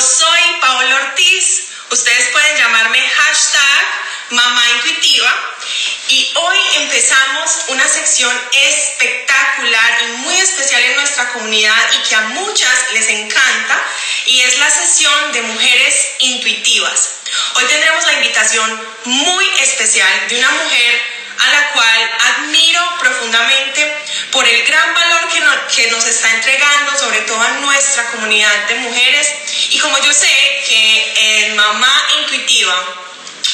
Soy Paola Ortiz. Ustedes pueden llamarme hashtag Mamá Intuitiva. Y hoy empezamos una sección espectacular y muy especial en nuestra comunidad y que a muchas les encanta. Y es la sesión de mujeres intuitivas. Hoy tendremos la invitación muy especial de una mujer a la cual admiro profundamente por el gran valor que, que nos está entregando, sobre todo a nuestra comunidad de mujeres. Y como yo sé que en Mamá Intuitiva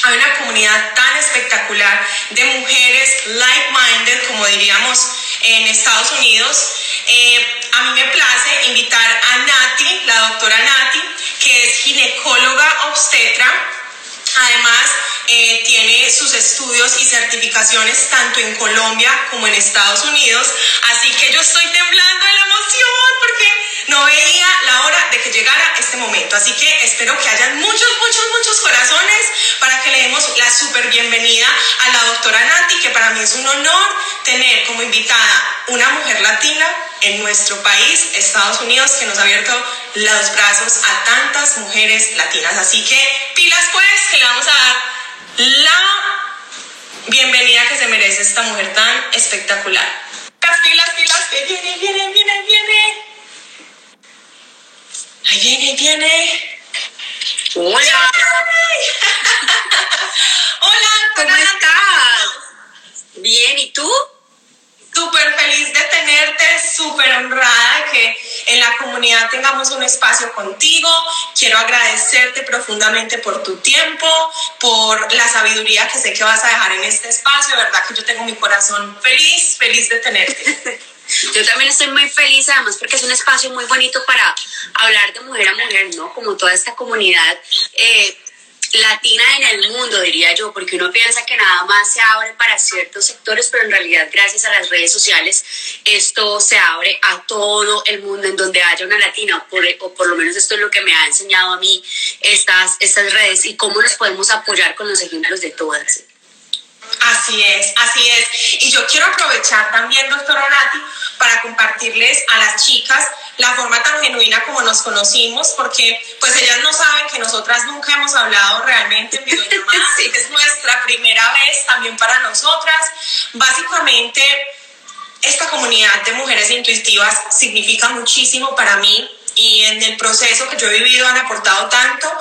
hay una comunidad tan espectacular de mujeres like-minded, como diríamos en Estados Unidos, eh, a mí me place invitar a Nati, la doctora Nati, que es ginecóloga obstetra. Además, eh, tiene sus estudios y certificaciones tanto en Colombia como en Estados Unidos. Así que yo estoy temblando de la emoción porque no veía la hora de que llegara este momento. Así que espero que hayan muchos, muchos, muchos corazones para que le demos la súper bienvenida a la doctora Nati, que para mí es un honor tener como invitada una mujer latina en nuestro país, Estados Unidos, que nos ha abierto los brazos a tantas mujeres latinas. Así que pilas pues, que le vamos a dar la bienvenida que se merece esta mujer tan espectacular. Las pilas, pilas, que viene, viene, viene. Ahí viene, ahí viene. Hola. Hola, ¿cómo estás? Bien, ¿y tú? súper feliz de tenerte, súper honrada de que en la comunidad tengamos un espacio contigo. Quiero agradecerte profundamente por tu tiempo, por la sabiduría que sé que vas a dejar en este espacio. De verdad que yo tengo mi corazón feliz, feliz de tenerte. Yo también estoy muy feliz, además, porque es un espacio muy bonito para hablar de mujer a mujer, ¿no? Como toda esta comunidad. Eh, latina en el mundo, diría yo, porque uno piensa que nada más se abre para ciertos sectores, pero en realidad gracias a las redes sociales esto se abre a todo el mundo en donde haya una latina, o por, o por lo menos esto es lo que me ha enseñado a mí estas, estas redes y cómo nos podemos apoyar con los ejemplos de todas. Así es, así es. Y yo quiero aprovechar también, doctor Nati, para compartirles a las chicas la forma tan genuina como nos conocimos, porque pues ellas no saben que nosotras nunca hemos hablado realmente en videollamada, sí. es nuestra primera vez también para nosotras. Básicamente, esta comunidad de mujeres intuitivas significa muchísimo para mí y en el proceso que yo he vivido han aportado tanto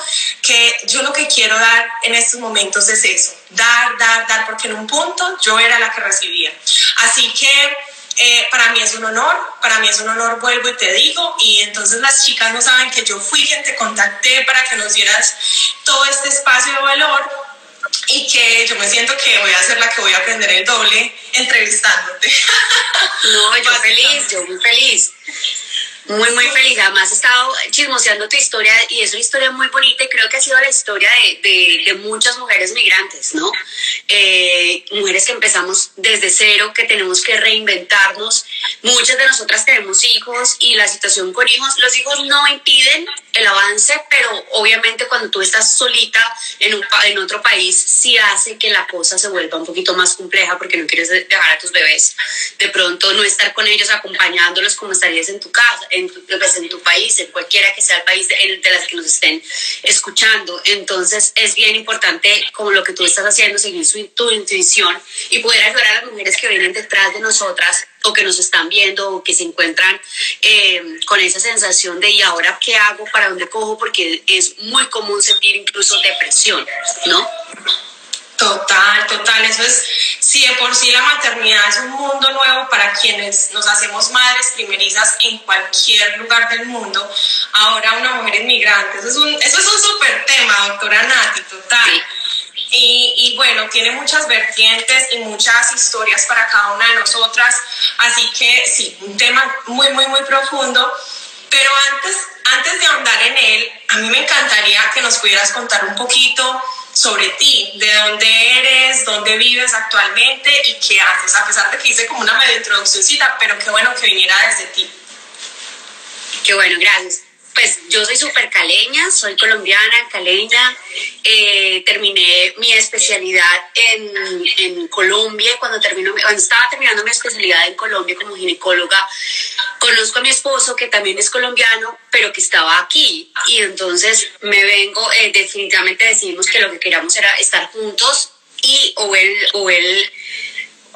que yo lo que quiero dar en estos momentos es eso, dar, dar, dar, porque en un punto yo era la que recibía. Así que eh, para mí es un honor, para mí es un honor, vuelvo y te digo, y entonces las chicas no saben que yo fui quien te contacté para que nos dieras todo este espacio de valor y que yo me siento que voy a ser la que voy a aprender el doble entrevistándote. No, yo feliz, yo muy feliz. Muy, muy feliz. Además, he estado chismoseando tu historia y es una historia muy bonita y creo que ha sido la historia de, de, muchas mujeres migrantes, ¿no? Eh, mujeres que empezamos desde cero, que tenemos que reinventarnos. Muchas de nosotras tenemos hijos y la situación con hijos, los hijos no impiden el avance, pero obviamente cuando tú estás solita en, un, en otro país, sí hace que la cosa se vuelva un poquito más compleja porque no quieres dejar a tus bebés. De pronto no estar con ellos acompañándolos como estarías en tu casa en, pues, en tu país, en cualquiera que sea el país de, las que nos estén escuchando. Entonces es bien importante, como lo que tú estás haciendo, seguir su, tu intuición y poder ayudar a las mujeres que vienen detrás de nosotras o que nos están viendo o que se encuentran eh, con esa sensación de ¿y ahora qué hago? ¿Para dónde cojo? Porque es muy común sentir incluso depresión, ¿no? Total, total. Eso es, si de por sí la maternidad es un mundo nuevo para quienes nos hacemos madres primerizas en cualquier lugar del mundo, ahora una mujer inmigrante. Eso es un, eso es un súper tema, doctora Nati, total. Sí. Y, y, bueno, tiene muchas vertientes y muchas historias para cada una de nosotras. Así que sí, un tema muy, muy, muy profundo. Pero antes, antes de ahondar en él, a mí me encantaría que nos pudieras contar un poquito sobre ti, de dónde eres, dónde vives actualmente y qué haces, a pesar de que hice como una medio introduccióncita, pero qué bueno que viniera desde ti. Qué bueno, gracias. Pues yo soy súper caleña, soy colombiana, caleña. Eh, terminé mi especialidad en, en Colombia. Cuando, termino, cuando estaba terminando mi especialidad en Colombia como ginecóloga, conozco a mi esposo que también es colombiano, pero que estaba aquí. Y entonces me vengo, eh, definitivamente decidimos que lo que queríamos era estar juntos y o él, o él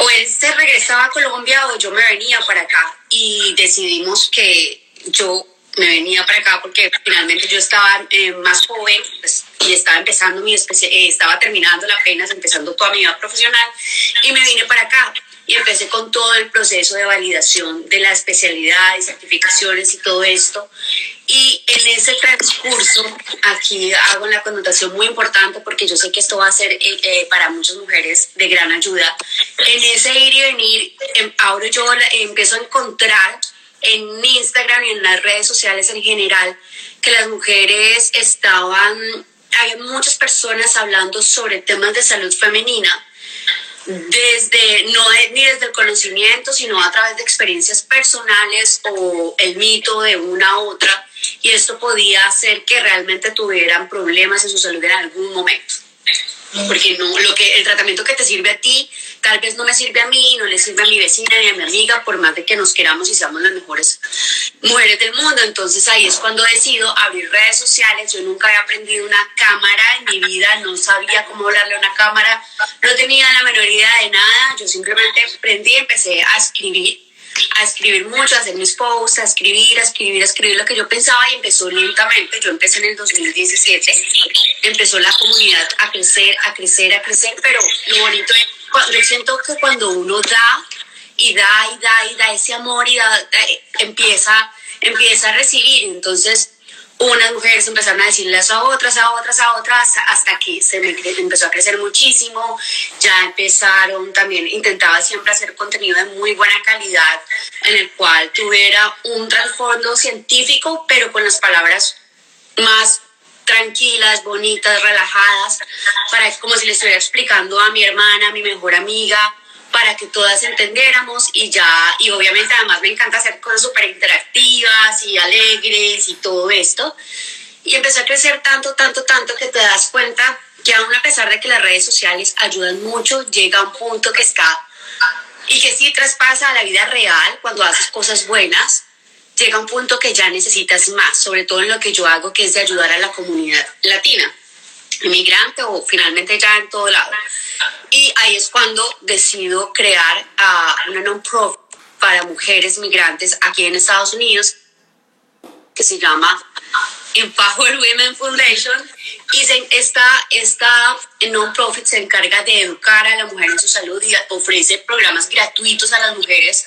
o él se regresaba a Colombia o yo me venía para acá y decidimos que yo me venía para acá porque finalmente yo estaba eh, más joven pues, y estaba empezando mi eh, estaba terminando la apenas empezando toda mi vida profesional y me vine para acá y empecé con todo el proceso de validación de la especialidad y certificaciones y todo esto y en ese transcurso aquí hago una connotación muy importante porque yo sé que esto va a ser eh, para muchas mujeres de gran ayuda en ese ir y venir em, ahora yo empiezo a encontrar en Instagram y en las redes sociales en general que las mujeres estaban, hay muchas personas hablando sobre temas de salud femenina desde no ni desde el conocimiento sino a través de experiencias personales o el mito de una a otra y esto podía hacer que realmente tuvieran problemas en su salud en algún momento. Porque no lo que el tratamiento que te sirve a ti tal vez no me sirve a mí, no le sirve a mi vecina ni a mi amiga, por más de que nos queramos y seamos las mejores mujeres del mundo. Entonces ahí es cuando decido abrir redes sociales. Yo nunca había aprendido una cámara en mi vida, no sabía cómo hablarle a una cámara, no tenía la menor idea de nada. Yo simplemente aprendí empecé a escribir a escribir mucho, a hacer mis posts, a escribir, a escribir, a escribir lo que yo pensaba y empezó lentamente. Yo empecé en el 2017, empezó la comunidad a crecer, a crecer, a crecer, pero lo bonito es yo siento que cuando uno da y da y da y da ese amor y da, empieza, empieza a recibir, entonces unas mujeres empezaron a decirles a otras, a otras, a otras, hasta que se empezó a crecer muchísimo. Ya empezaron también, intentaba siempre hacer contenido de muy buena calidad, en el cual tuviera un trasfondo científico, pero con las palabras más tranquilas, bonitas, relajadas, para como si le estuviera explicando a mi hermana, a mi mejor amiga, para que todas entendiéramos y ya, y obviamente además me encanta hacer cosas súper interactivas y alegres y todo esto. Y empezó a crecer tanto, tanto, tanto que te das cuenta que aún a pesar de que las redes sociales ayudan mucho, llega un punto que está y que sí traspasa a la vida real cuando haces cosas buenas, llega un punto que ya necesitas más, sobre todo en lo que yo hago, que es de ayudar a la comunidad latina, inmigrante o finalmente ya en todo lado. Y ahí es cuando decido crear uh, una non-profit para mujeres migrantes aquí en Estados Unidos, que se llama Empower Women Foundation. Y esta, esta non-profit se encarga de educar a la mujer en su salud y ofrece programas gratuitos a las mujeres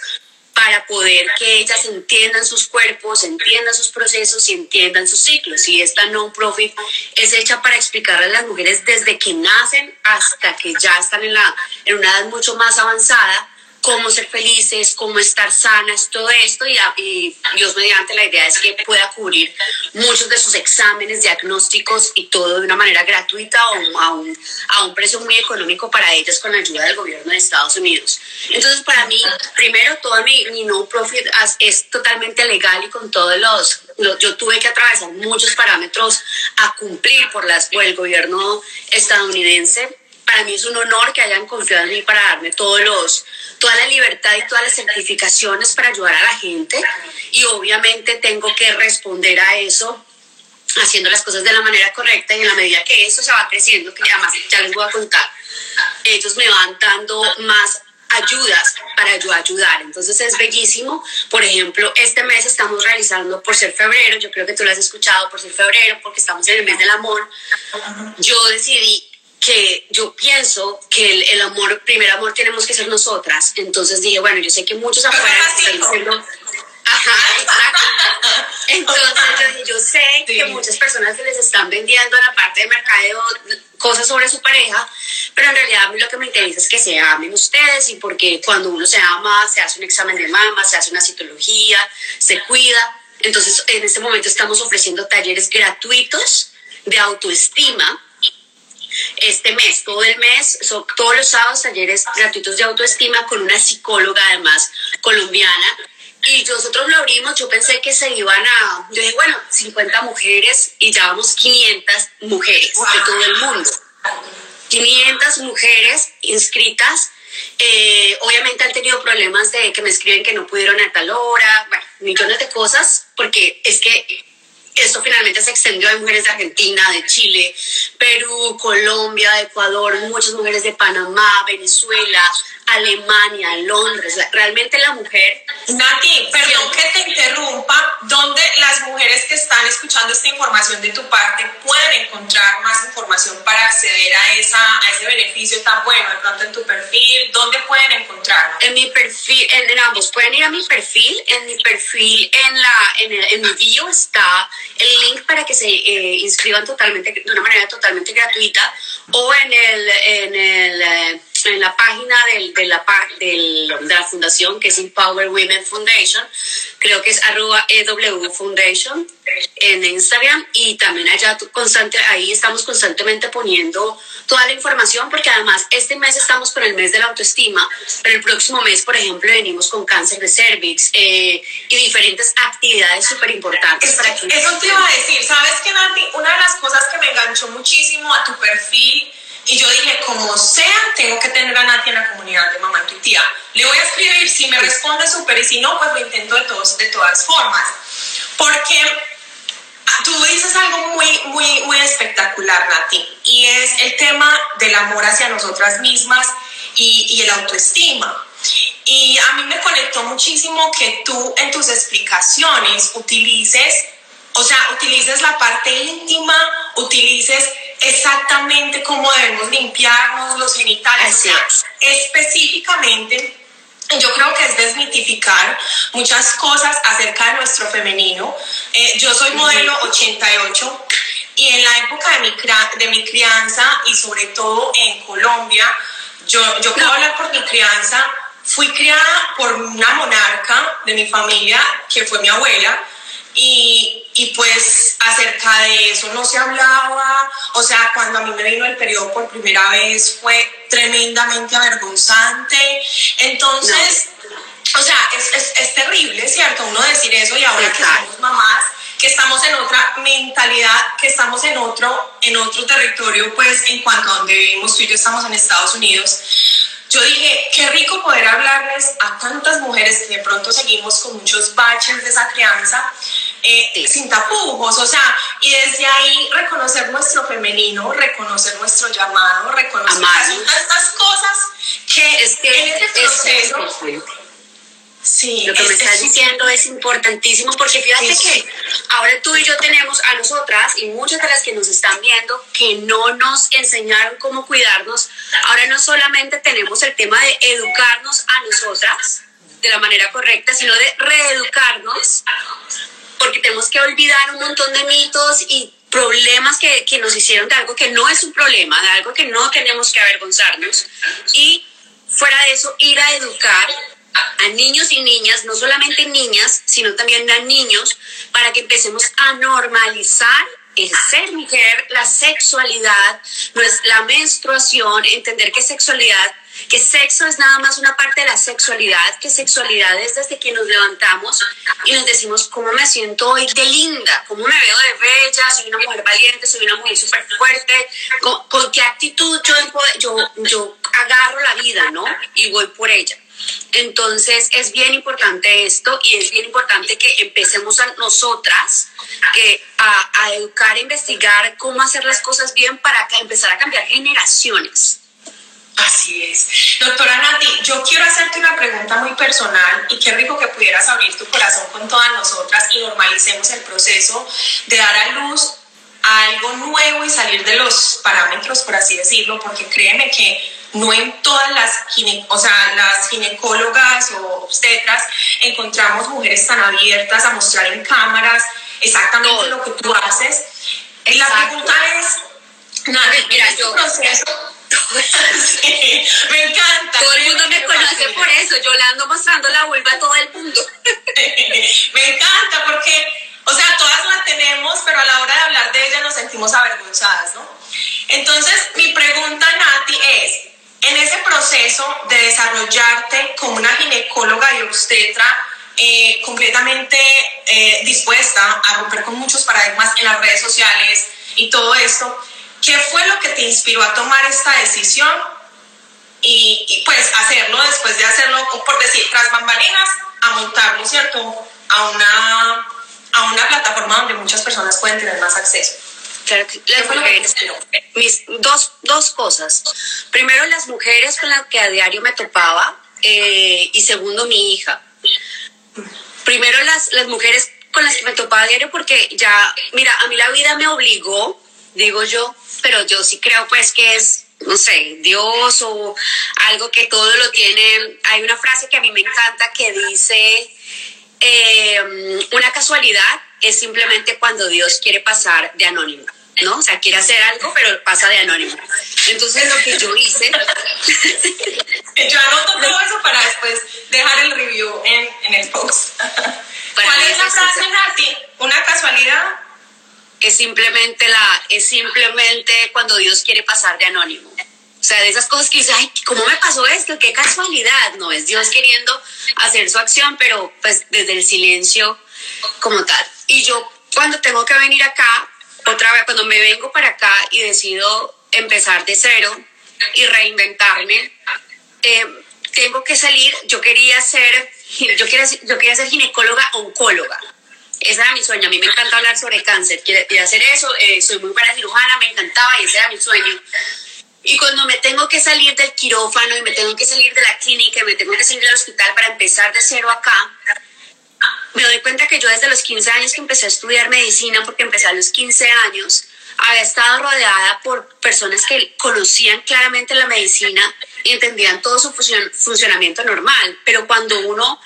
para poder que ellas entiendan sus cuerpos, entiendan sus procesos y entiendan sus ciclos. Y esta non-profit es hecha para explicarle a las mujeres desde que nacen hasta que ya están en, la, en una edad mucho más avanzada cómo ser felices, cómo estar sanas, todo esto y, Dios mediante la idea es que pueda cubrir muchos de sus exámenes diagnósticos y todo de una manera gratuita o a un, a un precio muy económico para ellas con la ayuda del gobierno de Estados Unidos. Entonces para mí, primero, todo mi, mi no profit es totalmente legal y con todos los, yo tuve que atravesar muchos parámetros a cumplir por, las, por el gobierno estadounidense para mí es un honor que hayan confiado en mí para darme todos los, toda la libertad y todas las certificaciones para ayudar a la gente. Y obviamente tengo que responder a eso haciendo las cosas de la manera correcta y en la medida que eso se va creciendo, que además ya les voy a contar, ellos me van dando más ayudas para yo ayudar. Entonces es bellísimo. Por ejemplo, este mes estamos realizando por ser febrero, yo creo que tú lo has escuchado por ser febrero, porque estamos en el mes del amor. Yo decidí que yo pienso que el, el, amor, primer amor tenemos que ser nosotras. Entonces dije, bueno, yo sé que muchos afuera están diciendo, ajá, exacto. Entonces yo, sé que muchas personas les están vendiendo en la parte de mercadeo cosas sobre su pareja, pero en realidad a mí lo que me interesa es que se amen ustedes y porque cuando uno se ama, se hace un examen de mama, se hace una citología, se cuida. Entonces en este momento estamos ofreciendo talleres gratuitos de autoestima este mes, todo el mes, son todos los sábados talleres gratuitos de autoestima con una psicóloga además colombiana y nosotros lo abrimos, yo pensé que se iban a, yo dije, bueno, 50 mujeres y ya vamos 500 mujeres de todo el mundo. 500 mujeres inscritas. Eh, obviamente han tenido problemas de que me escriben que no pudieron a tal hora, bueno, millones de cosas, porque es que esto finalmente se extendió a mujeres de Argentina, de Chile, Perú, Colombia, Ecuador, muchas mujeres de Panamá, Venezuela, Alemania, Londres. Realmente la mujer... Nati, perdón que te interrumpa, ¿dónde las mujeres que están escuchando esta información de tu parte pueden encontrar más información para acceder a, esa, a ese beneficio tan bueno? De pronto en tu perfil, ¿dónde pueden encontrarlo? En mi perfil, en, ambos, pueden ir a mi perfil, en mi perfil, en, la, en, el, en mi bio está el link para que se eh, inscriban totalmente, de una manera totalmente gratuita, o en el... En el eh, en la página del, de, la, del, de la fundación, que es Empower Women Foundation, creo que es arroba EW Foundation en Instagram y también allá constante, ahí estamos constantemente poniendo toda la información porque además este mes estamos con el mes de la autoestima, pero el próximo mes, por ejemplo, venimos con cáncer de cervix eh, y diferentes actividades súper importantes. Que... Eso te iba a decir, ¿sabes qué, Nati? Una de las cosas que me enganchó muchísimo a tu perfil y yo dije, como sea, tengo que tener a Nati en la comunidad de mamá intuitiva. Le voy a escribir, si me responde súper y si no, pues lo intento de, todos, de todas formas. Porque tú dices algo muy, muy, muy espectacular, Nati, y es el tema del amor hacia nosotras mismas y, y el autoestima. Y a mí me conectó muchísimo que tú en tus explicaciones utilices, o sea, utilices la parte íntima, utilices exactamente cómo debemos limpiarnos los genitales. Específicamente, yo creo que es desmitificar muchas cosas acerca de nuestro femenino. Eh, yo soy modelo 88 y en la época de mi, de mi crianza y sobre todo en Colombia, yo, yo puedo hablar por mi crianza, fui criada por una monarca de mi familia, que fue mi abuela, y, y, pues acerca de eso no se hablaba, o sea, cuando a mí me vino el periodo por primera vez fue tremendamente avergonzante, entonces, o sea, es, es, es, terrible, ¿cierto? Uno decir eso y ahora que somos mamás, que estamos en otra mentalidad, que estamos en otro, en otro territorio, pues en cuanto a donde vivimos, tú y yo estamos en Estados Unidos, yo dije, qué rico poder hablarles a tantas mujeres que de pronto seguimos con muchos baches de esa crianza, eh, sin tapujos, o sea, y desde ahí reconocer nuestro femenino, reconocer nuestro llamado, reconocer tantas cosas que, es que en este proceso... Sí, lo que me estás diciendo es importantísimo porque fíjate que ahora tú y yo tenemos a nosotras y muchas de las que nos están viendo que no nos enseñaron cómo cuidarnos. Ahora no solamente tenemos el tema de educarnos a nosotras de la manera correcta, sino de reeducarnos porque tenemos que olvidar un montón de mitos y problemas que, que nos hicieron de algo que no es un problema, de algo que no tenemos que avergonzarnos. Y fuera de eso ir a educar a niños y niñas, no solamente niñas, sino también a niños, para que empecemos a normalizar el ser mujer, la sexualidad, la menstruación, entender que sexualidad, que sexo es nada más una parte de la sexualidad, que sexualidad es desde que nos levantamos y nos decimos cómo me siento hoy de linda, cómo me veo de bella, soy una mujer valiente, soy una mujer súper fuerte, con, qué actitud yo, yo, yo agarro la vida, ¿no? Y voy por ella. Entonces es bien importante esto y es bien importante que empecemos a nosotras a, a educar, a investigar cómo hacer las cosas bien para empezar a cambiar generaciones. Así es. Doctora Nati, yo quiero hacerte una pregunta muy personal y qué rico que pudieras abrir tu corazón con todas nosotras y normalicemos el proceso de dar a luz a algo nuevo y salir de los parámetros, por así decirlo, porque créeme que no en todas las, o sea, las ginecólogas o obstetras encontramos mujeres tan abiertas a mostrar en cámaras exactamente lo que tú haces. Y La pregunta es, nada, mira, este yo... Proceso, me encanta. Todo el mundo me conoce por eso, yo le ando mostrando la vulva a todo el mundo. me encanta porque, o sea, todas la tenemos, pero a la hora de hablar de ella nos sentimos avergonzadas, ¿no? Entonces, mi pregunta, Nati, es, en ese proceso de desarrollarte como una ginecóloga y obstetra eh, completamente eh, dispuesta a romper con muchos paradigmas en las redes sociales y todo esto. ¿Qué fue lo que te inspiró a tomar esta decisión y, pues hacerlo después de hacerlo, por decir, tras bambalinas, a montarlo, ¿cierto? A una, a una plataforma donde muchas personas pueden tener más acceso. Claro que las mujeres, mis dos, dos cosas. Primero, las mujeres con las que a diario me topaba eh, y segundo, mi hija. Primero, las, las mujeres con las que me topaba a diario porque ya, mira, a mí la vida me obligó, digo yo, pero yo sí creo pues que es no sé, Dios o algo que todo lo tiene. Hay una frase que a mí me encanta que dice, eh, una casualidad es simplemente cuando Dios quiere pasar de anónimo. ¿no? O sea, quiere hacer algo, pero pasa de anónimo. Entonces, lo que yo hice. yo anoto todo eso para después dejar el review en, en el post. ¿Cuál es la frase, Nati? ¿Una casualidad? Es simplemente, la, es simplemente cuando Dios quiere pasar de anónimo. O sea, de esas cosas que dice, ay, ¿cómo me pasó esto? Qué casualidad. No, es Dios queriendo hacer su acción, pero pues desde el silencio como tal. Y yo cuando tengo que venir acá, otra vez, cuando me vengo para acá y decido empezar de cero y reinventarme, eh, tengo que salir, yo quería ser, yo quería, yo quería ser ginecóloga oncóloga. Ese era mi sueño. A mí me encanta hablar sobre cáncer. Quería hacer eso. Eh, soy muy buena cirujana, me encantaba y ese era mi sueño. Y cuando me tengo que salir del quirófano y me tengo que salir de la clínica me tengo que salir del hospital para empezar de cero acá, me doy cuenta que yo desde los 15 años que empecé a estudiar medicina, porque empecé a los 15 años, había estado rodeada por personas que conocían claramente la medicina y entendían todo su funcionamiento normal. Pero cuando uno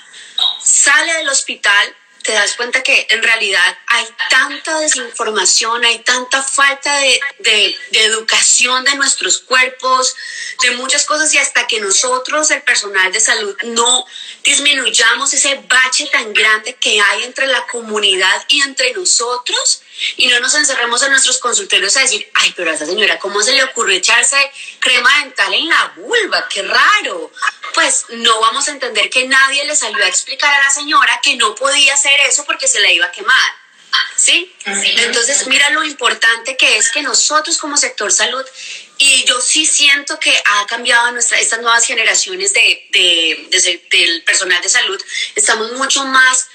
sale del hospital, te das cuenta que en realidad hay tanta desinformación, hay tanta falta de, de, educación de nuestros cuerpos, de muchas cosas y hasta que nosotros, el personal de salud, no disminuyamos ese bache tan grande que hay entre la comunidad y entre nosotros y no nos encerremos en nuestros consultorios a decir, ay, pero a esta señora, ¿cómo se le ocurrió echarse crema dental en la vulva? ¡Qué raro! Pues no vamos a entender que nadie le salió a explicar a la señora que no podía hacer eso porque se la iba a quemar. ¿Sí? Entonces, mira lo importante que es que nosotros como sector salud, y yo sí siento que ha cambiado nuestra, estas nuevas generaciones de, de, del personal de salud, estamos mucho más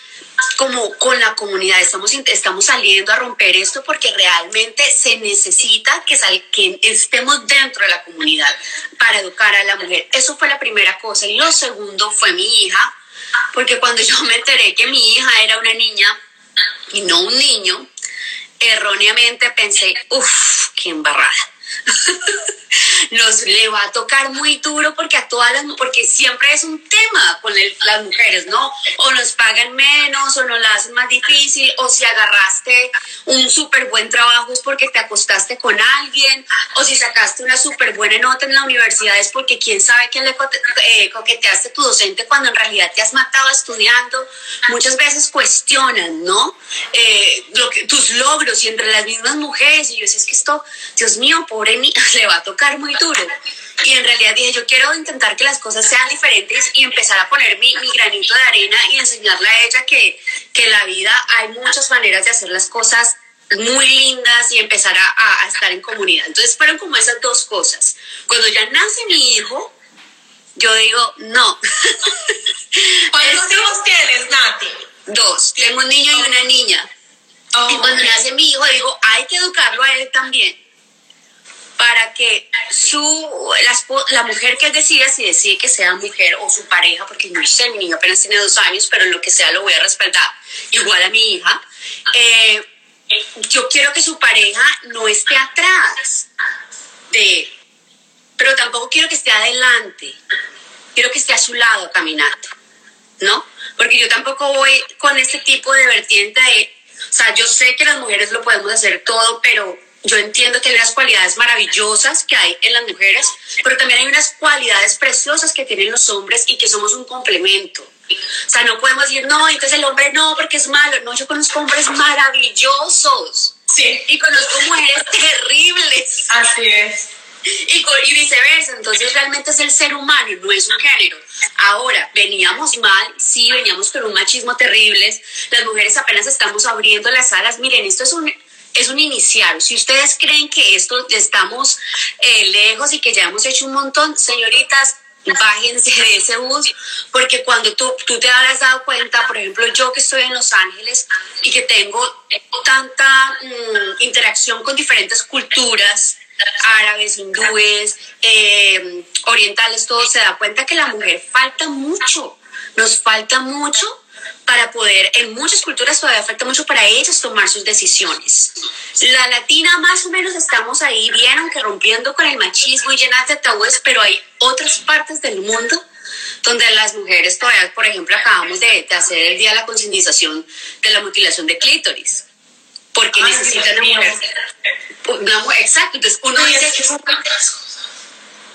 como con la comunidad, estamos, estamos saliendo a romper esto porque realmente se necesita que, sal, que estemos dentro de la comunidad para educar a la mujer. Eso fue la primera cosa. Y lo segundo fue mi hija, porque cuando yo me enteré que mi hija era una niña y no un niño, erróneamente pensé, uff, qué embarrada. nos le va a tocar muy duro porque a todas las porque siempre es un tema con las mujeres, ¿no? O nos pagan menos o nos la hacen más difícil o si agarraste un súper buen trabajo es porque te acostaste con alguien o si sacaste una súper buena nota en la universidad es porque quién sabe quién le eh, coqueteaste tu docente cuando en realidad te has matado estudiando. Muchas veces cuestionan, ¿no? Eh, lo que, tus logros y entre las mismas mujeres y yo decía, es que esto, Dios mío, pobre mí, le va a tocar muy duro. Y en realidad dije, yo quiero intentar que las cosas sean diferentes y empezar a poner mi, mi granito de arena y enseñarle a ella que, que en la vida hay muchas maneras de hacer las cosas muy lindas y empezar a, a, estar en comunidad. Entonces fueron como esas dos cosas. Cuando ya nace mi hijo, yo digo, no. ¿Cuántos este, hijos tienes, Nati? Dos. Tengo un niño y una niña. y cuando nace mi hijo, digo, hay que educarlo a él también para que su, la, mujer que decida, si decide que sea mujer o su pareja, porque no sé, mi niño apenas tiene dos años, pero en lo que sea lo voy a respaldar, igual a mi hija, eh, yo quiero que su pareja no esté atrás de él, pero tampoco quiero que esté adelante, quiero que esté a su lado caminando, ¿no? Porque yo tampoco voy con ese tipo de vertiente de, o sea, yo sé que las mujeres lo podemos hacer todo, pero yo entiendo que hay unas cualidades maravillosas que hay en las mujeres, pero también hay unas cualidades preciosas que tienen los hombres y que somos un complemento. O sea, no podemos decir, no, entonces el hombre no, porque es malo. No, yo conozco hombres maravillosos. Sí. Y conozco mujeres terribles. Así es. y, y, viceversa. Entonces realmente es el ser humano, no es un género. Ahora, veníamos mal, sí, veníamos con un machismo terrible. Las mujeres apenas estamos abriendo las alas. Miren, esto es un, es un inicial. Si ustedes creen que esto estamos eh, lejos y que ya hemos hecho un montón, señoritas, bájense de ese bus, porque cuando tú, tú te habrás dado cuenta, por ejemplo, yo que estoy en Los Ángeles y que tengo tanta mm, interacción con diferentes culturas, árabes, hindúes, eh, orientales, todo, se da cuenta que la mujer falta mucho, nos falta mucho para poder, en muchas culturas todavía falta mucho para ellas tomar sus decisiones. La latina más o menos estamos ahí bien, aunque rompiendo con el machismo y llenas de tabúes, pero hay otras partes del mundo donde las mujeres todavía, por ejemplo, acabamos de, hacer el día de la concientización de la mutilación de clítoris, porque necesitan una mujer, exacto, entonces uno dice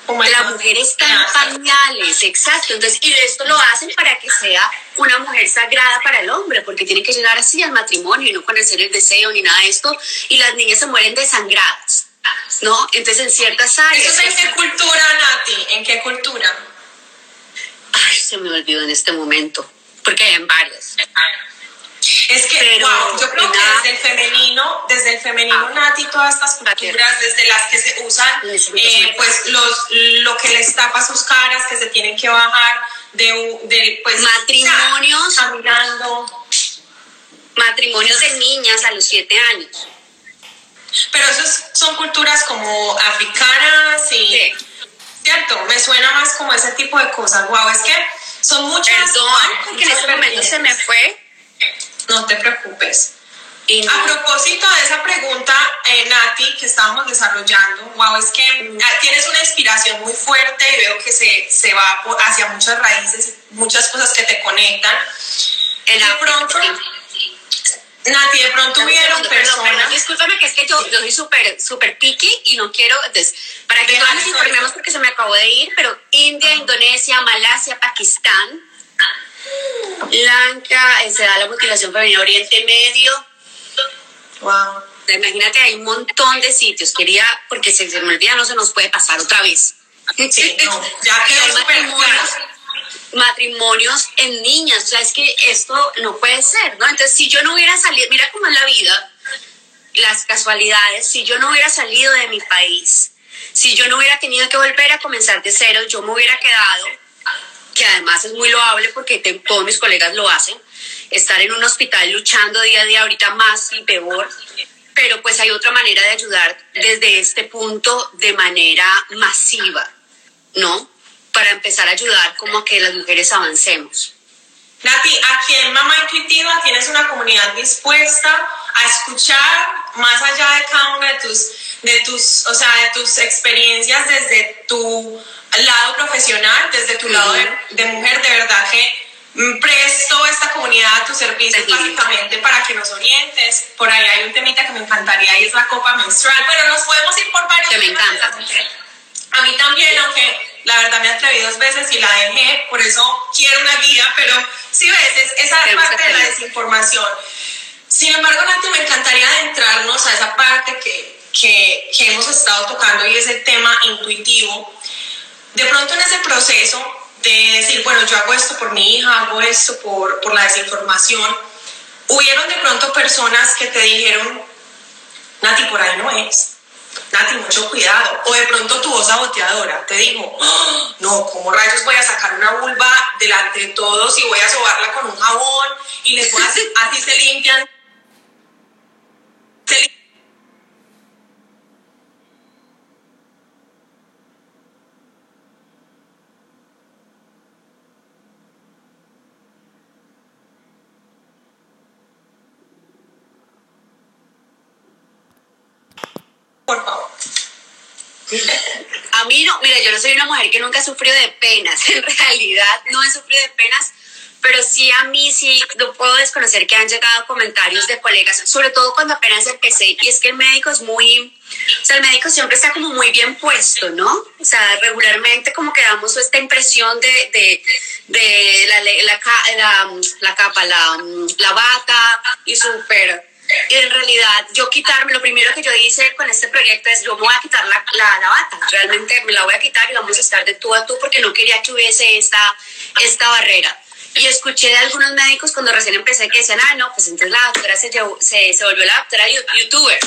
la mujer está en pañales, exacto. Entonces, y esto lo hacen para que sea una mujer sagrada para el hombre, porque tienen que llegar así al matrimonio y no conocer el deseo ni nada de esto. Y las niñas se mueren desangradas, ¿no? Entonces, en ciertas áreas. ¿Eso en qué cultura, Nati? ¿En qué cultura? Ay, se me olvidó en este momento, porque hay en varias. Es que, wow, yo creo que desde el femenino, desde el femenino, ah. Nati, todas estas culturas, desde las que se usan, eh, pues los, lo que les tapa sus caras, que se tienen que bajar, de, de pues, matrimonios, caminando. Matrimonios de niñas a los siete años. Pero esas son culturas como africanas y... ¿Cierto? Me suena más como ese tipo de cosas. Wow, es que son muchas... Perdón, porque en este momento se me fue no te preocupes. A propósito de esa pregunta, eh, Nati, que estábamos desarrollando, wow, es que ah, tienes una inspiración muy fuerte y veo que se, se va hacia muchas raíces, muchas cosas que te conectan. de pronto, Nati, de pronto hubieron personas... discúlpame que es que yo, yo soy súper super picky y no quiero, entonces, para que todos nos informemos porque se me acabó de ir, pero India, Indonesia, Malasia, Pakistán, Lanka, se da la mutilación femenina Oriente Medio. Wow. Imagínate, hay un montón de sitios. Quería, porque se, se me olvida, no se nos puede pasar otra vez. Sí, no, ya que hay matrimonios, matrimonios en niñas. O sea, es que esto no puede ser, ¿no? Entonces, si yo no hubiera salido, mira cómo es la vida, las casualidades, si yo no hubiera salido de mi país, si yo no hubiera tenido que volver a comenzar de cero, yo me hubiera quedado que además es muy loable porque todos mis colegas lo hacen, estar en un hospital luchando día a día, ahorita más y peor, pero pues hay otra manera de ayudar desde este punto de manera masiva, ¿no? Para empezar a ayudar como a que las mujeres avancemos. Nati, aquí en Mamá Intuitiva tienes una comunidad dispuesta a escuchar más allá de cada una de tus, de tus, o sea, de tus experiencias desde tu lado profesional, desde tu lado de, mujer, de verdad que presto esta comunidad a tu servicio básicamente para que nos orientes. Por ahí hay un temita que me encantaría y es la copa menstrual. Bueno, nos podemos ir por varios que me encanta. A mí también, aunque la verdad me atreví dos veces y la dejé, por eso quiero una guía, pero sí ves, esa parte de la desinformación. Sin embargo, Nati, me encantaría adentrarnos a esa parte que, que, que hemos estado tocando y es el tema intuitivo de pronto en ese proceso de decir, bueno, yo hago esto por mi hija, hago esto por, por la desinformación, hubieron de pronto personas que te dijeron, Nati, por ahí no es. Nati, mucho cuidado. O de pronto tu voz saboteadora te dijo, ¡Ah! no, ¿cómo rayos voy a sacar una vulva delante de todos y voy a sobarla con un jabón y les voy a así se limpian? Por favor. A mí no, mira, yo no soy una mujer que nunca ha sufrido de penas, en realidad no he sufrido de penas, pero sí a mí sí no puedo desconocer que han llegado comentarios de colegas, sobre todo cuando apenas empecé, y es que el médico es muy, o sea, el médico siempre está como muy bien puesto, ¿no? O sea, regularmente como que damos esta impresión de, de, de la, la, la, la, capa, la, la bata, y súper Y en realidad yo quitarme, lo primero que yo hice con este proyecto es yo me voy a quitar la, la, la, bata, realmente me la voy a quitar y vamos a estar de tú a tú porque no quería que hubiese esta, esta barrera. Y escuché de algunos médicos cuando recién empecé que decían, ah, no, pues entonces la doctora se, se, se volvió la doctora youtuber,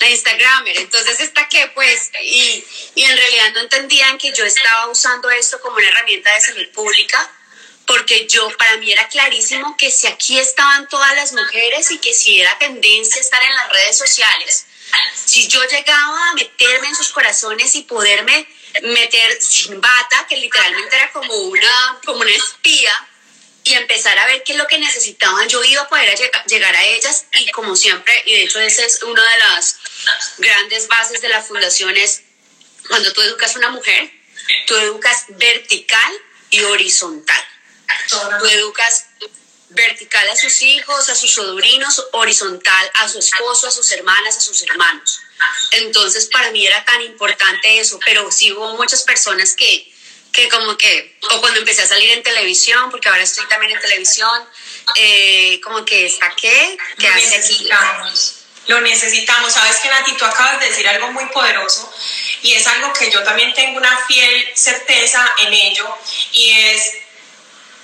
la instagramer. Entonces, ¿está qué? Pues, y, y en realidad no entendían que yo estaba usando esto como una herramienta de salud pública porque yo, para mí era clarísimo que si aquí estaban todas las mujeres y que si era tendencia estar en las redes sociales, si yo llegaba a meterme en sus corazones y poderme meter sin bata, que literalmente era como una, como una espía, y empezar a ver qué es lo que necesitaban, yo iba a poder llegar a ellas y como siempre, y de hecho esa es una de las grandes bases de la fundación es cuando tú educas a una mujer, tú educas vertical y horizontal. Tú educas vertical a sus hijos, a sus sobrinos, horizontal a su esposo, a sus hermanas, a sus hermanos. Entonces para mí era tan importante eso, pero sí hubo muchas personas que, que como que, o cuando empecé a salir en televisión, porque ahora estoy también en televisión, eh, como que está qué, que Lo necesitamos. Lo necesitamos. Sabes que Nati, tú acabas de decir algo muy poderoso y es algo que yo también tengo una fiel certeza en ello y es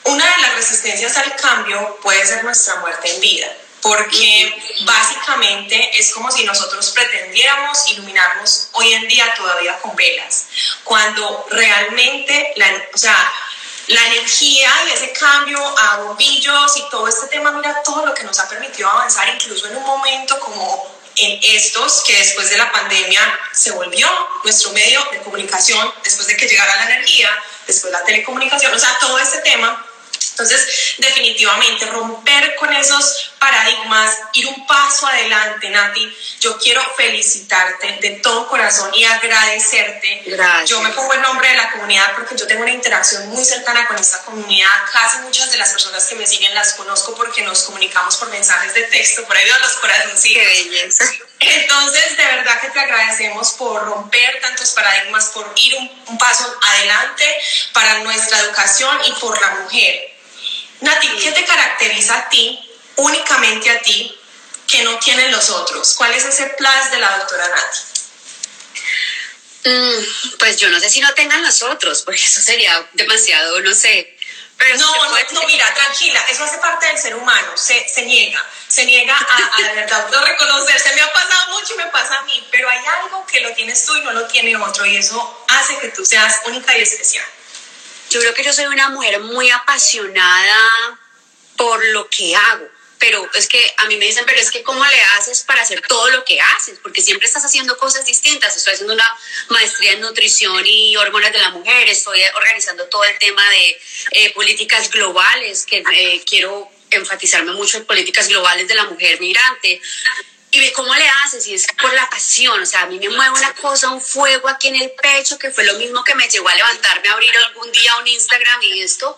una de las resistencias al cambio puede ser nuestra muerte en vida, porque básicamente es como si nosotros pretendiéramos iluminarnos hoy en día todavía con velas, cuando realmente la, o sea, la energía y ese cambio a bombillos y todo este tema, mira todo lo que nos ha permitido avanzar, incluso en un momento como en estos que después de la pandemia se volvió nuestro medio de comunicación, después de que llegara la energía, después la telecomunicación, o sea, todo este tema entonces, definitivamente, romper con esos paradigmas, ir un paso adelante, Nati. Yo quiero felicitarte de todo corazón y agradecerte. Gracias. Yo me pongo el nombre de la comunidad porque yo tengo una interacción muy cercana con esta comunidad. Casi muchas de las personas que me siguen las conozco porque nos comunicamos por mensajes de texto, por ahí veo los corazoncitos. Qué belleza. Entonces, de verdad que te agradecemos por romper tantos paradigmas, por ir un, un paso adelante para nuestra educación y por la mujer. Nati, ¿qué te caracteriza a ti, únicamente a ti, que no tienen los otros? ¿Cuál es ese plus de la doctora Nati? Mm, pues yo no sé si no tengan los otros, porque eso sería demasiado, no sé. Pero no, no, no, mira, tranquila, eso hace parte del ser humano, se, se niega, se niega a, a la verdad no reconocerse. Me ha pasado mucho y me pasa a mí, pero hay algo que lo tienes tú y no lo tiene otro, y eso hace que tú seas única y especial. Yo creo que yo soy una mujer muy apasionada por lo que hago. Pero es que a mí me dicen, pero es que ¿cómo le haces para hacer todo lo que haces? Porque siempre estás haciendo cosas distintas. Estoy haciendo una maestría en nutrición y hormonas de la mujer, estoy organizando todo el tema de eh, políticas globales, que eh, quiero enfatizarme mucho en políticas globales de la mujer migrante y ve cómo le haces y es por la pasión, o sea, a mí me mueve una cosa, un fuego aquí en el pecho, que fue lo mismo que me llevó a levantarme a abrir algún día un Instagram y esto,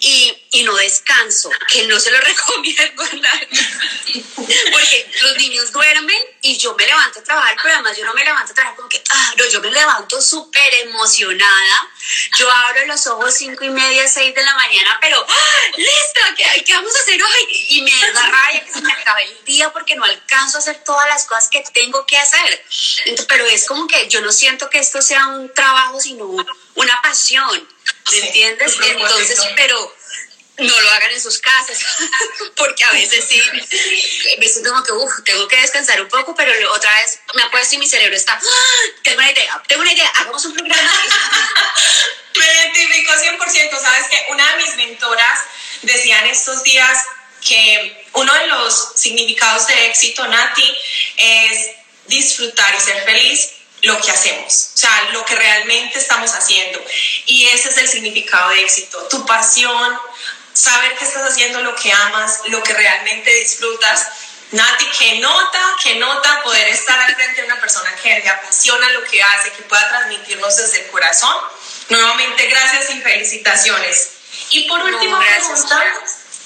y, y no descanso, que no se lo recomiendo porque los niños duermen y yo me levanto a trabajar, pero además yo no me levanto a trabajar como que, ah, no, yo me levanto súper emocionada, yo abro los ojos cinco y media, seis de la mañana, pero, ¡ah, ¿qué, ¿qué vamos a hacer hoy? Y me da rabia que se me acabe el día porque no alcanzo a hacer todas las cosas que tengo que hacer. Pero es como que yo no siento que esto sea un trabajo, sino una pasión, ¿me Sí, entiendes? Entonces, pero no lo hagan en sus casas, porque a veces sí, me siento como que, uff, tengo que descansar un poco, pero otra vez me apuesto y mi cerebro está, "Ah, tengo una idea, tengo una idea, hagamos un programa. Me identifico 100%. Sabes que una de mis mentoras decía en estos días que uno de los significados de éxito, Nati, es disfrutar y ser feliz lo que hacemos, o sea, lo que realmente estamos haciendo. Y ese es el significado de éxito, tu pasión, saber que estás haciendo lo que amas, lo que realmente disfrutas. Nati, que nota, que nota poder estar al frente de una persona que le apasiona lo que hace, que pueda transmitirnos desde el corazón. Nuevamente, gracias y felicitaciones. Y por última gracias. pregunta,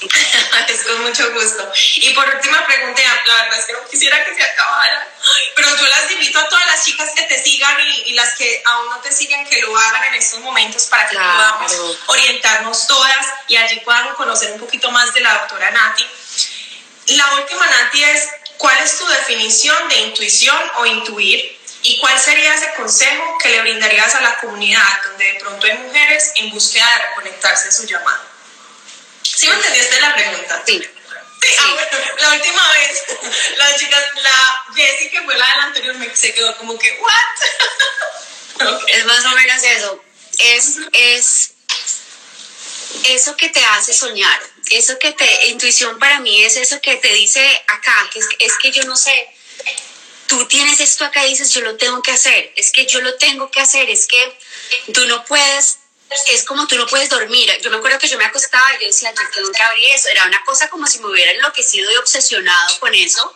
es con mucho gusto. Y por última pregunta, la verdad es que no quisiera que se acabara, pero yo las invito a todas las chicas que te sigan y, y las que aún no te siguen, que lo hagan en estos momentos para que Claro. podamos orientarnos todas y allí puedan conocer un poquito más de la doctora Nati. La última, Nati, es ¿Cuál es tu definición de intuición o intuir? ¿Y cuál sería ese consejo que le brindarías a la comunidad donde de pronto hay mujeres en búsqueda de reconectarse a su llamado? ¿Sí me entendiste la pregunta? Sí. Sí, ah, bueno, la última vez, las chicas, la Jessie que fue la del anterior, me se quedó como que, ¿what? Es más o menos eso. Es, es eso que te hace soñar, eso que te, intuición para mí es eso que te dice acá, que es, es que yo no sé, tú tienes esto acá y dices, yo lo tengo que hacer, es que yo lo tengo que hacer, es que tú no puedes es como tú no puedes dormir. Yo me acuerdo que yo me acostaba y yo decía, yo que abrir eso. Era una cosa como si me hubiera enloquecido y obsesionado con eso.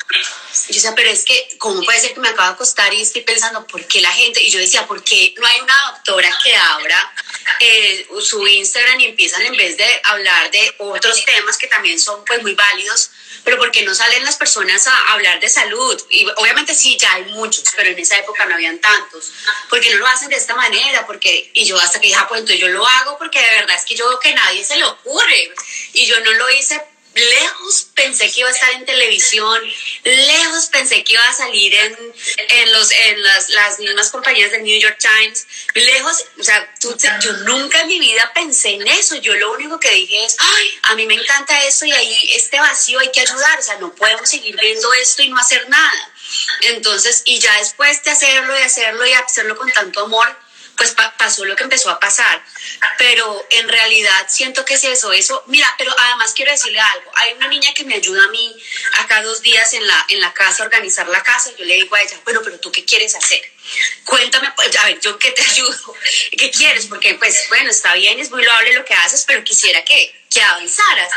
Y yo decía, pero es que, ¿cómo puede ser que me acabo de acostar y estoy pensando, ¿por qué la gente? Y yo decía, ¿por qué no hay una doctora que abra eh, su Instagram y empiezan en vez de hablar de otros temas que también son pues muy válidos? pero ¿por qué no salen las personas a hablar de salud? Y obviamente sí, ya hay muchos, pero en esa época no habían tantos. ¿Por qué no lo hacen de esta manera? Porque, y yo hasta que dije, ah, pues entonces yo lo hago porque de verdad es que yo veo que nadie se le ocurre. Y yo no lo hice lejos pensé que iba a estar en televisión, lejos pensé que iba a salir en, en, los, en las, las mismas compañías del New York Times, lejos, o sea, yo nunca en mi vida pensé en eso, yo lo único que dije es, ay, a mí me encanta esto y ahí este vacío hay que ayudar, o sea, no podemos seguir viendo esto y no hacer nada. Entonces, y ya después de hacerlo y hacerlo y hacerlo con tanto amor, pues pasó lo que empezó a pasar. Pero en realidad siento que es eso, eso, mira, pero además quiero decirle algo, hay una niña que me ayuda a mí acá dos días en la, en la casa, a organizar la casa, yo le digo a ella, bueno, pero tú qué quieres hacer? Cuéntame, pues, a ver, yo qué te ayudo, ¿qué quieres? Porque pues bueno, está bien, es muy loable lo que haces, pero quisiera que, que avanzaras.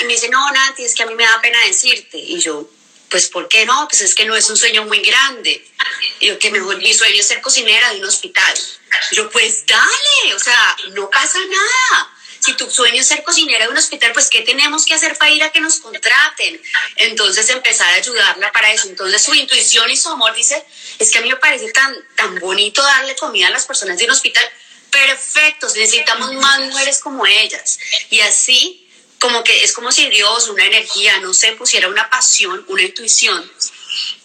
Y me dice, no, Nati, es que a mí me da pena decirte. Y yo, pues ¿por qué no? Pues es que no es un sueño muy grande. Yo que mejor mi sueño es ser cocinera de un hospital. Yo pues dale, o sea, no pasa nada. Si tu sueño es ser cocinera de un hospital, pues ¿qué tenemos que hacer para ir a que nos contraten? Entonces empezar a ayudarla para eso. Entonces su intuición y su amor dice, es que a mí me parece tan, tan bonito darle comida a las personas de un hospital. Perfectos, necesitamos más mujeres como ellas. Y así como que es como si Dios, una energía, no sé, pusiera una pasión, una intuición,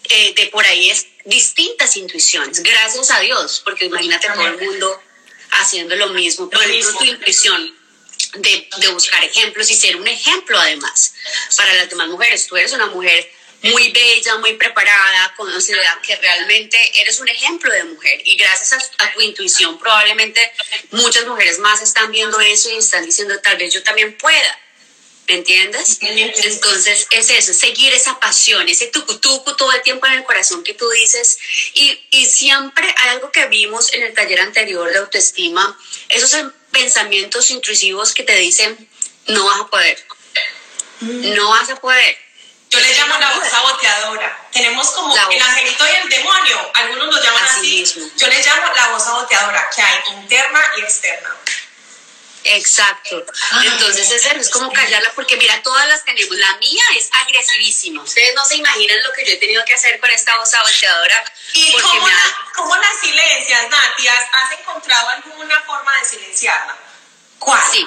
eh, de por ahí es distintas intuiciones, gracias a Dios, porque imagínate todo el mundo haciendo lo mismo, por ejemplo, tu intuición de, de buscar ejemplos y ser un ejemplo además para las demás mujeres. Tú eres una mujer muy bella, muy preparada, conocida, que realmente eres un ejemplo de mujer y gracias a, a, tu intuición probablemente muchas mujeres más están viendo eso y están diciendo tal vez yo también pueda. ¿Me entiendes? Entonces es eso, seguir esa pasión, ese tucutucu todo el tiempo en el corazón que tú dices. Y, y siempre hay algo que vimos en el taller anterior de autoestima, esos pensamientos intrusivos que te dicen, no vas a poder, mm. no vas a poder. Yo le llamo la voz saboteadora. Tenemos como el angelito y el demonio, algunos lo llaman así. así. Yo le llamo la voz saboteadora, que hay interna y externa. Exacto. Entonces ese es como callarla porque mira, todas las tenemos. La mía es agresivísima. Ustedes no se imaginan lo que yo he tenido que hacer con esta voz saboteadora. ¿Y cómo, la, la silencias, Nati? ¿Has, encontrado alguna forma de silenciarla? ¿Cuál? Sí.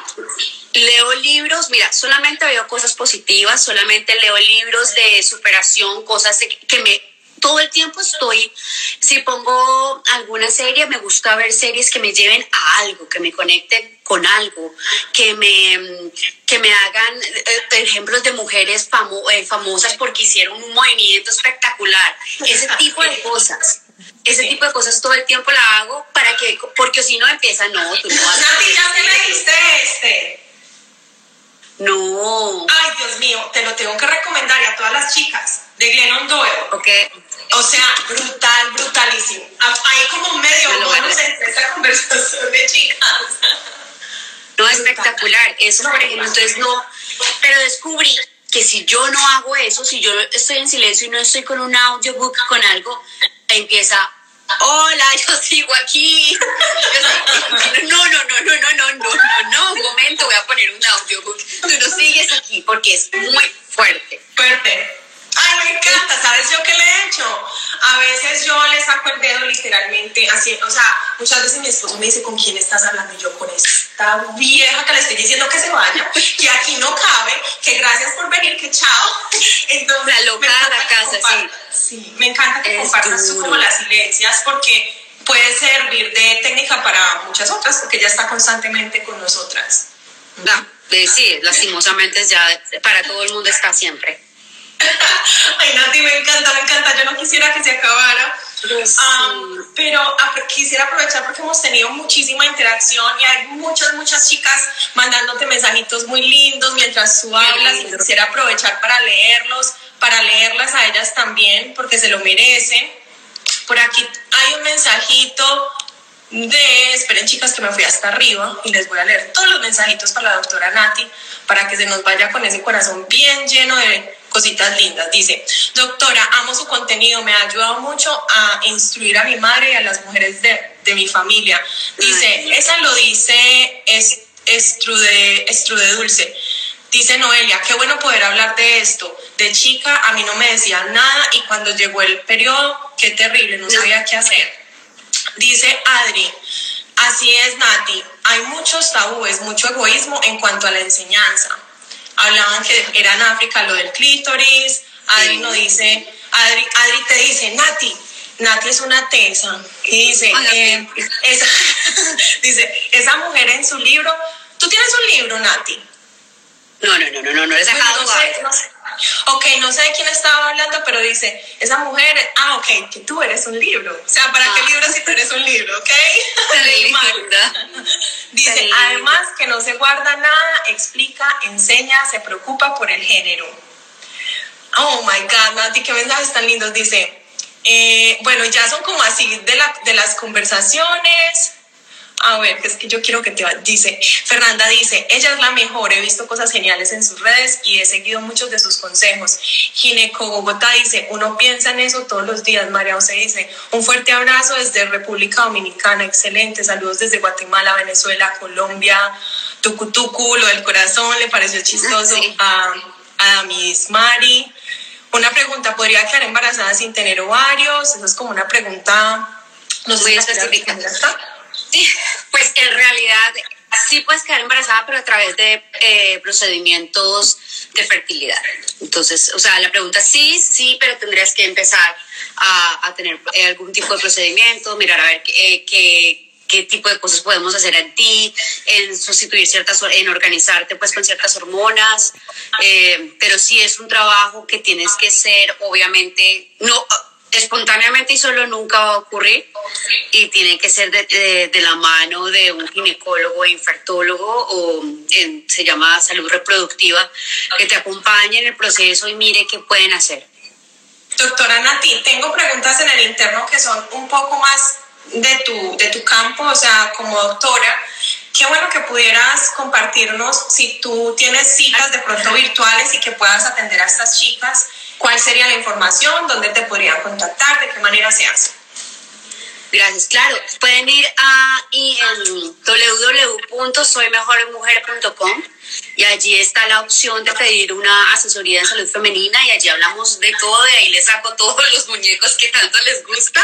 Leo libros, mira, solamente veo cosas positivas, solamente leo libros de superación, cosas que me todo el tiempo estoy, si pongo alguna serie, me gusta ver series que me lleven a algo, que me conecten con algo, que me, que me hagan eh, ejemplos de mujeres eh, famosas porque hicieron un movimiento espectacular, ese tipo de cosas. Ese tipo de cosas todo el tiempo la hago para que, porque si no empieza, no, tú no vas ya te leíste este. No. Ay, Dios mío, te lo tengo que recomendar a todas las chicas de Glennon Doyle. Ok. O sea, brutal, brutalísimo. Hay como medio bonus entre esta conversación de chicas. No, espectacular. Eso, por ejemplo, entonces no. Pero descubrí que si yo no hago eso, si yo estoy en silencio y no estoy con un audiobook, con algo, empieza hola, yo sigo aquí. No, no, no, no, no, no, no, no, no, un momento, voy a poner un audiobook. Tú no sigues aquí porque es muy fuerte. Fuerte. Ay, me encanta, ¿sabes yo qué le he hecho? A veces yo le saco el dedo literalmente, así, o sea, muchas veces mi esposo me dice, ¿con quién estás hablando? Y yo con esta vieja que le estoy diciendo que se vaya, que aquí no cabe, que gracias por venir, que chao. Entonces, la loca de la casa, sí. me encanta que compartas tú como las silencias porque puede servir de técnica para muchas otras, porque ella está constantemente con nosotras. No, sí, lastimosamente ya para todo el mundo está siempre. Ay, Nati, me encanta, me encanta. Yo no quisiera que se acabara. pero quisiera aprovechar porque hemos tenido muchísima interacción y hay muchas, muchas chicas mandándote mensajitos muy lindos mientras tú hablas y quisiera aprovechar para leerlos, para leerlas a ellas también porque se lo merecen. Por aquí hay un mensajito de, esperen chicas que me fui hasta arriba y les voy a leer todos los mensajitos para la doctora Nati para que se nos vaya con ese corazón bien lleno de cositas lindas. Dice, doctora, amo su contenido, me ha ayudado mucho a instruir a mi madre y a las mujeres de, de mi familia. Dice, esa lo dice es, Estrude, Estrude Dulce. Dice Noelia, qué bueno poder hablar de esto. De chica a mí no me decía nada y cuando llegó el periodo, qué terrible, no sabía qué hacer. Dice Adri, así es Nati, hay muchos tabúes, mucho egoísmo en cuanto a la enseñanza hablaban que era en África lo del clítoris, Adri no dice, Adri, Adri te dice, Nati, Nati es una tesa, y dice, eh, esa, dice, esa mujer en su libro, tú tienes un libro, Nati. No, no, no, no, no, no he sacado. no sé, Ok, no sé de quién estaba hablando, pero dice, esa mujer, ah, ok, que tú eres un libro. O sea, ¿para qué ah. libro si tú eres un libro, ok? dice, además que no se guarda nada, explica, enseña, se preocupa por el género. Oh my God, Nati, qué mensajes tan lindos. Dice, eh, bueno, ya son como así de, la, de las conversaciones a ver, es que yo quiero que te dice, Fernanda dice, ella es la mejor, he visto cosas geniales en sus redes y he seguido muchos de sus consejos. Gineco Bogotá dice, uno piensa en eso todos los días. María José dice, un fuerte abrazo desde República Dominicana, excelente, saludos desde Guatemala, Venezuela, Colombia, Tucutucu, lo del corazón, le pareció chistoso a, a Miss Mari. Una pregunta, ¿podría quedar embarazada sin tener ovarios? Esa es como una pregunta, no sé si específica. Pues en realidad sí puedes quedar embarazada, pero a través de eh, procedimientos de fertilidad. Entonces, o sea, la pregunta sí, sí, pero tendrías que empezar a, tener eh, algún tipo de procedimiento, mirar a ver eh, qué, qué tipo de cosas podemos hacer en ti, en sustituir ciertas, en organizarte pues con ciertas hormonas, pero sí es un trabajo que tienes que ser, obviamente, no espontáneamente y solo nunca va a ocurrir y tiene que ser de, la mano de un ginecólogo, infertólogo o se llama salud reproductiva que te acompañe en el proceso y mire qué pueden hacer. Doctora Nati, tengo preguntas en el interno que son un poco más de tu, de tu campo, o sea, como doctora. Qué bueno que pudieras compartirnos si tú tienes citas de pronto virtuales y que puedas atender a estas chicas cuál sería la información, dónde te podrían contactar, de qué manera se hace. Gracias, claro. Pueden ir a www.soymejormujer.com y allí está la opción de pedir una asesoría en salud femenina y allí hablamos de todo y ahí les saco todos los muñecos que tanto les gusta.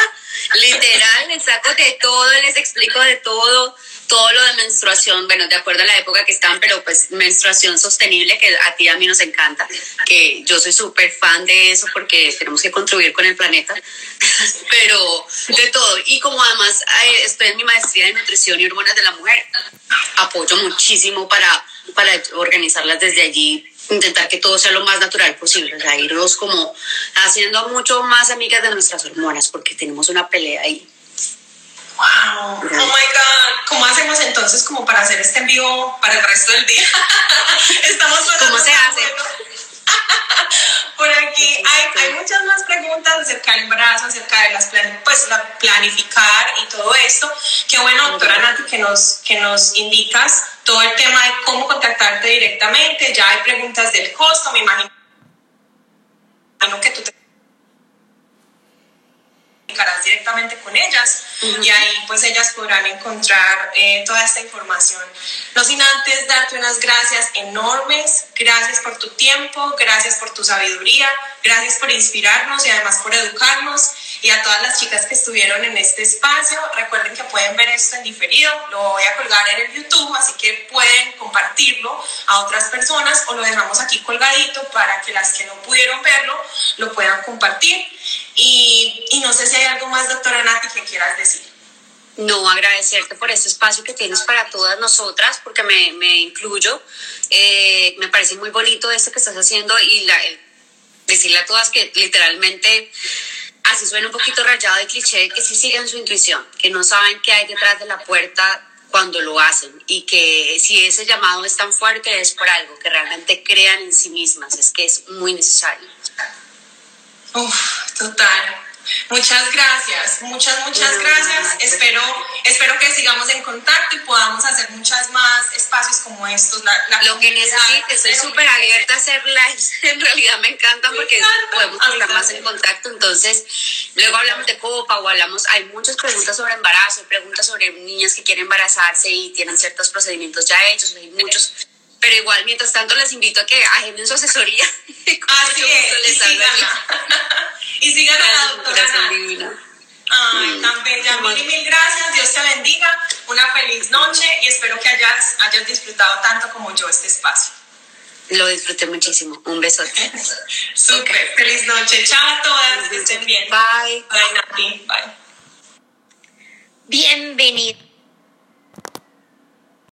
Literal, les saco de todo, les explico de todo todo lo de menstruación, bueno, de acuerdo a la época que están, pero pues menstruación sostenible, que a ti y a mí nos encanta, que yo soy súper fan de eso porque tenemos que contribuir con el planeta, pero de todo. Y como además estoy en mi maestría de nutrición y hormonas de la mujer, apoyo muchísimo para, para organizarlas desde allí intentar que todo sea lo más natural posible, o sea, irnos como haciendo mucho más amigas de nuestras hormonas, porque tenemos una pelea ahí Wow, oh my God, ¿cómo hacemos entonces como para hacer este en vivo para el resto del día? Estamos ¿Cómo se hace? Por aquí hay, hay, muchas más preguntas acerca del embarazo, acerca de las pues, la planificar y todo esto. Qué bueno, doctora Nati, que nos, que nos indicas todo el tema de cómo contactarte directamente. Ya hay preguntas del costo, me imagino que tú te comunicarás directamente con ellas y ahí pues ellas podrán encontrar eh, toda esta información. No sin antes darte unas gracias enormes, gracias por tu tiempo, gracias por tu sabiduría, gracias por inspirarnos y además por educarnos y a todas las chicas que estuvieron en este espacio. Recuerden que pueden ver esto en diferido, lo voy a colgar en el YouTube, así que pueden compartirlo a otras personas o lo dejamos aquí colgadito para que las que no pudieron verlo lo puedan compartir. Y, no sé si hay algo más, doctora Nati, que quieras decir. No, agradecerte por este espacio que tienes para todas nosotras, porque me, me incluyo. Eh, me parece muy bonito esto que estás haciendo y decirle a todas que literalmente así suena un poquito rayado de cliché, que sí siguen su intuición, que no saben qué hay detrás de la puerta cuando lo hacen y que si ese llamado es tan fuerte es por algo, que realmente crean en sí mismas, es que es muy necesario. Uf, total. Muchas gracias, muchas, muchas gracias. Espero, espero que sigamos en contacto y podamos hacer muchas más espacios como estos. Lo que necesites, estoy súper abierta a hacer lives. En realidad me encantan porque podemos estar más en contacto. Entonces, luego hablamos de copa o hablamos, hay muchas preguntas sobre embarazo, preguntas sobre niñas que quieren embarazarse y tienen ciertos procedimientos ya hechos, hay muchos pero igual, mientras tanto, les invito a que agenden su asesoría. Así es, y sigan, y sigan a la doctora Ay, mm. tan bella. Mil y mil gracias. Dios te bendiga. Una feliz noche y espero que hayas, hayas disfrutado tanto como yo este espacio. Lo disfruté muchísimo. Un besote. Súper. Feliz noche. Chao a todas. Que estén bien. Bye. Bye, Nati. Bye. Bienvenido.